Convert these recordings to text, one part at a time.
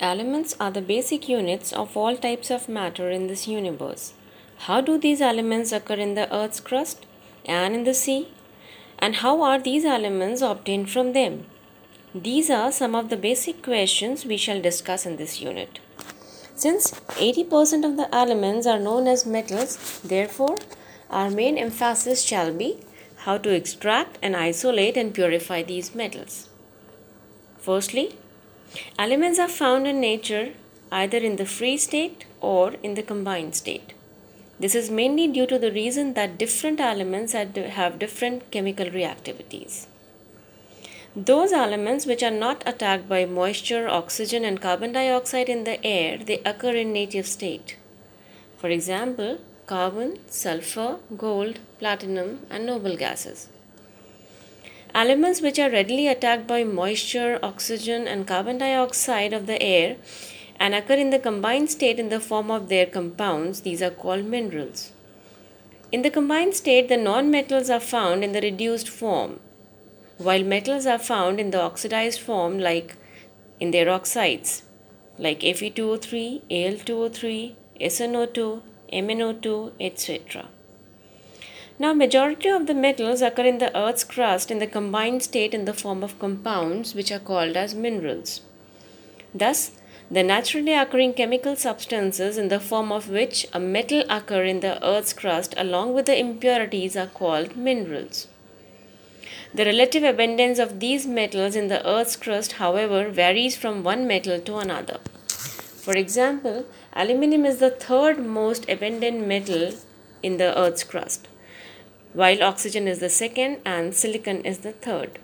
Elements are the basic units of all types of matter in this universe. How do these elements occur in the Earth's crust and in the sea? And how are these elements obtained from them? These are some of the basic questions we shall discuss in this unit. Since 80% of the elements are known as metals, therefore, our main emphasis shall be how to extract and isolate and purify these metals. Firstly, Elements are found in nature either in the free state or in the combined state. This is mainly due to the reason that different elements have different chemical reactivities. Those elements which are not attacked by moisture, oxygen and carbon dioxide in the air, they occur in native state. For example, carbon, sulfur, gold, platinum and noble gases. Elements which are readily attacked by moisture, oxygen, and carbon dioxide of the air and occur in the combined state in the form of their compounds, these are called minerals. In the combined state, the non-metals are found in the reduced form, while metals are found in the oxidized form like in their oxides, like Fe2O3, Al2O3, SnO2, MnO2, etc. Now, majority of the metals occur in the Earth's crust in the combined state in the form of compounds which are called as minerals. Thus, the naturally occurring chemical substances in the form of which a metal occur in the Earth's crust along with the impurities are called minerals. The relative abundance of these metals in the Earth's crust, however, varies from one metal to another. For example, aluminum is the third most abundant metal in the Earth's crust while oxygen is the second and silicon is the third.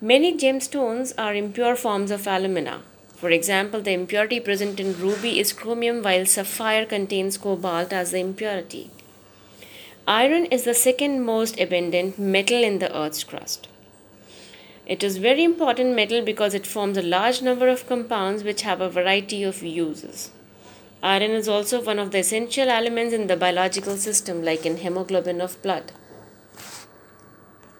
Many gemstones are impure forms of alumina. For example, the impurity present in ruby is chromium while sapphire contains cobalt as the impurity. Iron is the second most abundant metal in the earth's crust. It is very important metal because it forms a large number of compounds which have a variety of uses. Iron is also one of the essential elements in the biological system, like in hemoglobin of blood.